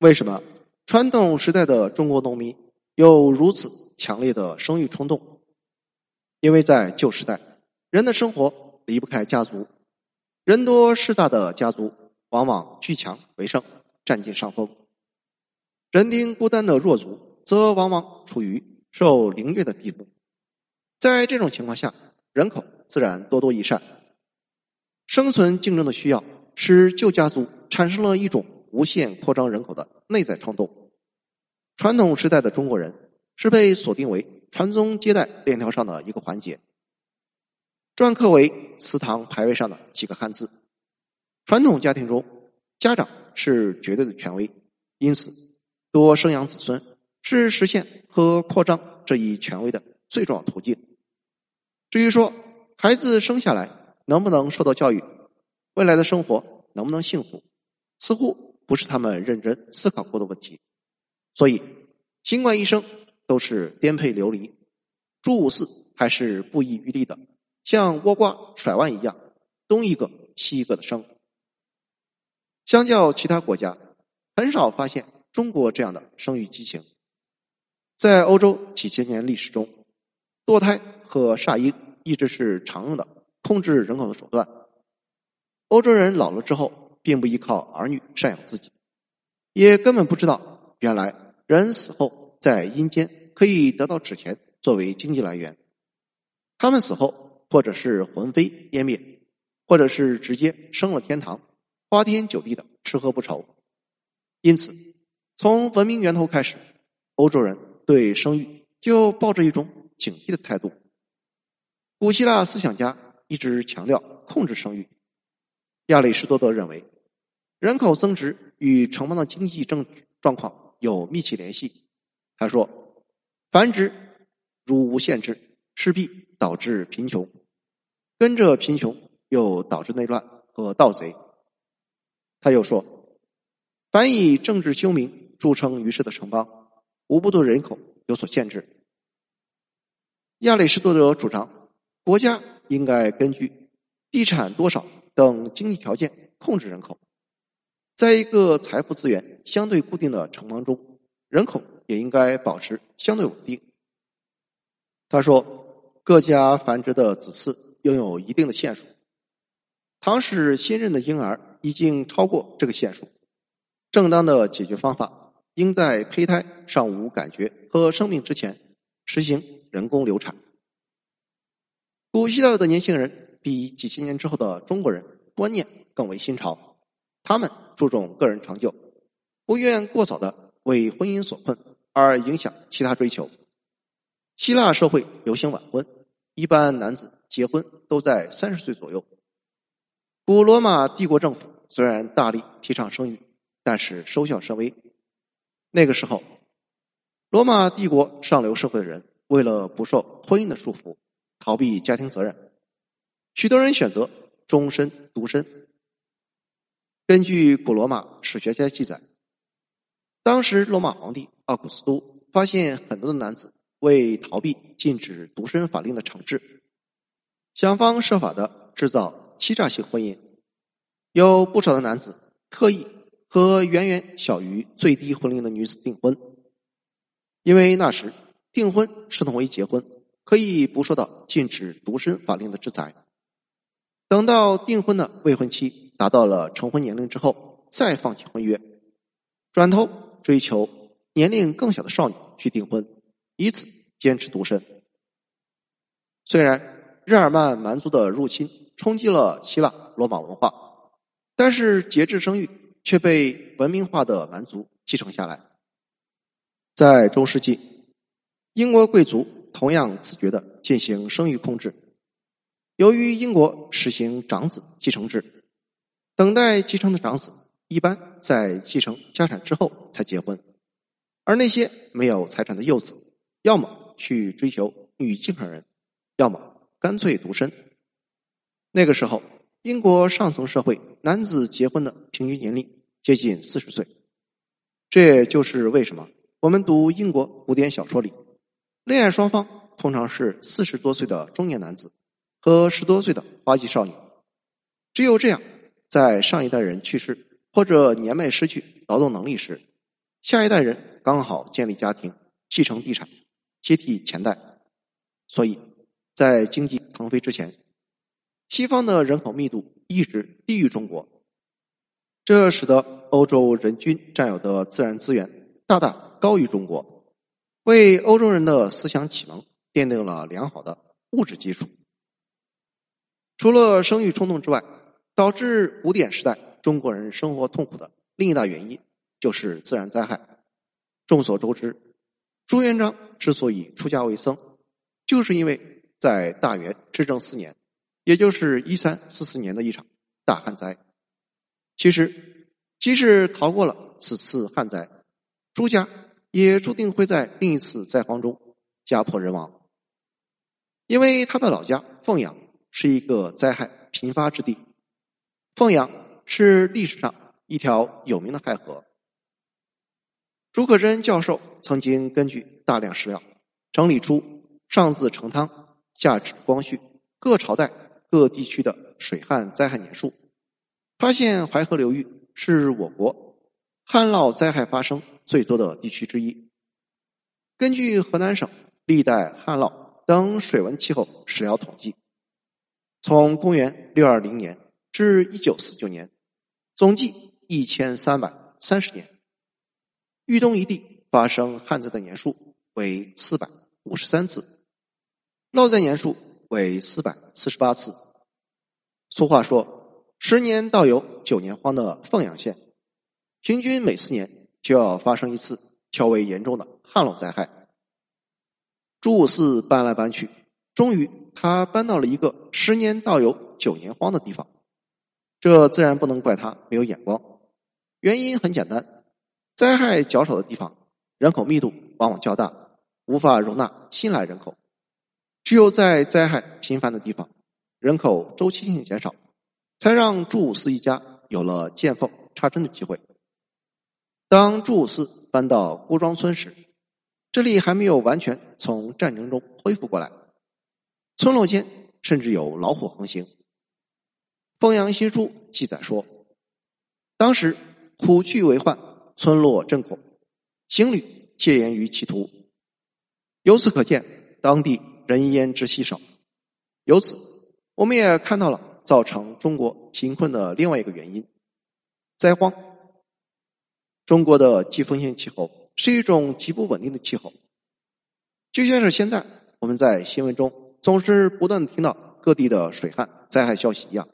为什么传统时代的中国农民有如此强烈的生育冲动？因为在旧时代，人的生活离不开家族，人多势大的家族往往居强为胜，占尽上风；人丁孤单的弱族则往往处于受凌虐的地步。在这种情况下，人口自然多多益善。生存竞争的需要，使旧家族产生了一种无限扩张人口的内在冲动。传统时代的中国人是被锁定为传宗接代链条上的一个环节，篆刻为祠堂牌位上的几个汉字。传统家庭中，家长是绝对的权威，因此多生养子孙是实现和扩张这一权威的最重要途径。至于说孩子生下来，能不能受到教育，未来的生活能不能幸福，似乎不是他们认真思考过的问题。所以，尽管一生都是颠沛流离，朱五四还是不遗余力的，像倭瓜甩腕一样，东一个西一个的生。相较其他国家，很少发现中国这样的生育激情。在欧洲几千年历史中，堕胎和煞婴一直是常用的。控制人口的手段。欧洲人老了之后，并不依靠儿女赡养自己，也根本不知道原来人死后在阴间可以得到纸钱作为经济来源。他们死后，或者是魂飞烟灭，或者是直接升了天堂，花天酒地的吃喝不愁。因此，从文明源头开始，欧洲人对生育就抱着一种警惕的态度。古希腊思想家。一直强调控制生育。亚里士多德认为，人口增值与城邦的经济政状况有密切联系。他说：“繁殖如无限制，势必导致贫穷，跟着贫穷又导致内乱和盗贼。”他又说：“凡以政治修明著称于世的城邦，无不对人口有所限制。”亚里士多德主张国家。应该根据地产多少等经济条件控制人口，在一个财富资源相对固定的城邦中，人口也应该保持相对稳定。他说，各家繁殖的子嗣拥有一定的限数，倘使新任的婴儿已经超过这个限数，正当的解决方法应在胚胎尚无感觉和生命之前实行人工流产。古希腊的年轻人比几千年之后的中国人观念更为新潮，他们注重个人成就，不愿过早的为婚姻所困而影响其他追求。希腊社会流行晚婚，一般男子结婚都在三十岁左右。古罗马帝国政府虽然大力提倡生育，但是收效甚微。那个时候，罗马帝国上流社会的人为了不受婚姻的束缚。逃避家庭责任，许多人选择终身独身。根据古罗马史学家记载，当时罗马皇帝奥古斯都发现很多的男子为逃避禁止独身法令的惩治，想方设法的制造欺诈性婚姻。有不少的男子特意和远远小于最低婚龄的女子订婚，因为那时订婚是同为结婚。可以不受到禁止独身法令的制裁。等到订婚的未婚妻达到了成婚年龄之后，再放弃婚约，转头追求年龄更小的少女去订婚，以此坚持独身。虽然日耳曼蛮族的入侵冲击了希腊罗马文化，但是节制生育却被文明化的蛮族继承下来。在中世纪，英国贵族。同样自觉的进行生育控制。由于英国实行长子继承制，等待继承的长子一般在继承家产之后才结婚，而那些没有财产的幼子，要么去追求女继承人，要么干脆独身。那个时候，英国上层社会男子结婚的平均年龄接近四十岁，这也就是为什么我们读英国古典小说里。恋爱双方通常是四十多岁的中年男子和十多岁的花季少女。只有这样，在上一代人去世或者年迈失去劳动能力时，下一代人刚好建立家庭，继承地产，接替前代，所以在经济腾飞之前，西方的人口密度一直低于中国，这使得欧洲人均占有的自然资源大大高于中国，为欧洲人的思想启蒙奠定了良好的物质基础。除了生育冲动之外，导致古典时代中国人生活痛苦的另一大原因，就是自然灾害。众所周知，朱元璋之所以出家为僧，就是因为在大元至正四年，也就是一三四四年的一场大旱灾。其实，即使逃过了此次旱灾，朱家也注定会在另一次灾荒中家破人亡，因为他的老家凤阳。是一个灾害频发之地。凤阳是历史上一条有名的亥河。朱可桢教授曾经根据大量史料整理出上自成汤、下至光绪各朝代各地区的水旱灾害年数，发现淮河流域是我国旱涝灾害发生最多的地区之一。根据河南省历代旱涝等水文气候史料统计。从公元六二零年至一九四九年，总计一千三百三十年。豫东一地发生旱灾的年数为四百五十三次，涝灾年数为四百四十八次。俗话说：“十年倒有九年荒”的凤阳县，平均每四年就要发生一次较为严重的旱涝灾害。朱五四搬来搬去，终于。他搬到了一个十年倒有九年荒的地方，这自然不能怪他没有眼光。原因很简单，灾害较少的地方，人口密度往往较大，无法容纳新来人口；只有在灾害频繁的地方，人口周期性减少，才让朱五四一家有了见缝插针的机会。当朱五四搬到郭庄村时，这里还没有完全从战争中恢复过来。村落间甚至有老虎横行。《凤阳新书》记载说，当时虎踞为患，村落震恐，行旅戒严于其途。由此可见，当地人烟之稀少。由此，我们也看到了造成中国贫困的另外一个原因——灾荒。中国的季风性气候是一种极不稳定的气候，就像是现在我们在新闻中。总是不断听到各地的水旱灾害消息一样，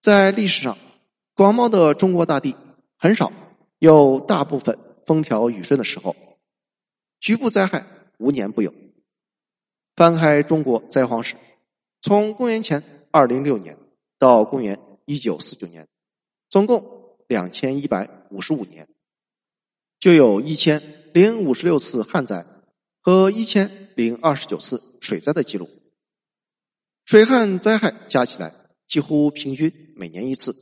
在历史上，广袤的中国大地很少有大部分风调雨顺的时候，局部灾害无年不有。翻开中国灾荒史，从公元前二零六年到公元一九四九年，总共两千一百五十五年，就有一千零五十六次旱灾和一千。零二十九次水灾的记录，水旱灾害加起来几乎平均每年一次。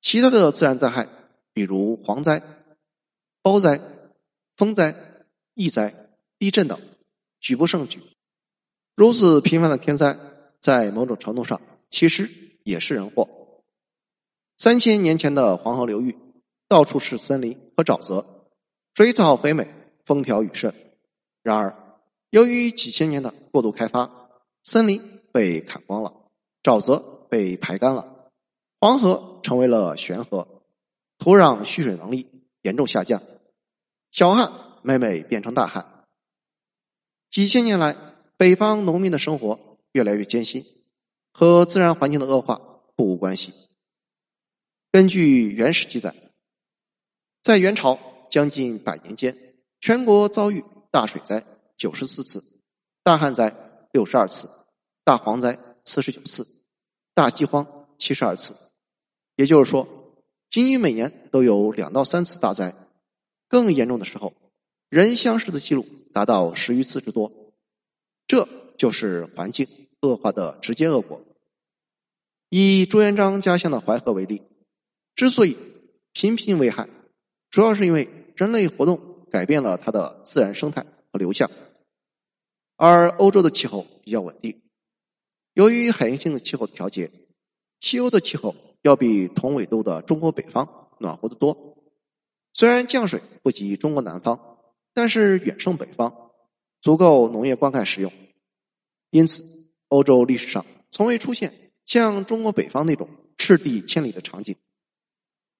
其他的自然灾害，比如蝗灾、包灾、风灾、疫灾、地震等，举不胜举。如此频繁的天灾，在某种程度上其实也是人祸。三千年前的黄河流域，到处是森林和沼泽，水草肥美，风调雨顺。然而，由于几千年的过度开发，森林被砍光了，沼泽被排干了，黄河成为了悬河，土壤蓄水能力严重下降，小旱每每变成大旱。几千年来，北方农民的生活越来越艰辛，和自然环境的恶化不无关系。根据原始记载，在元朝将近百年间，全国遭遇大水灾。九十四次，大旱灾六十二次，大蝗灾四十九次，大饥荒七十二次。也就是说，平均每年都有两到三次大灾。更严重的时候，人相失的记录达到十余次之多。这就是环境恶化的直接恶果。以朱元璋家乡的淮河为例，之所以频频危害，主要是因为人类活动改变了它的自然生态和流向。而欧洲的气候比较稳定，由于海洋性的气候调节，西欧的气候要比同纬度的中国北方暖和得多，虽然降水不及中国南方，但是远胜北方，足够农业灌溉使用。因此，欧洲历史上从未出现像中国北方那种赤地千里的场景。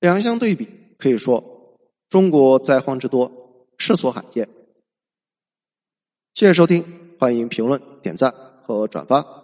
两相对比，可以说中国灾荒之多，世所罕见。谢谢收听，欢迎评论、点赞和转发。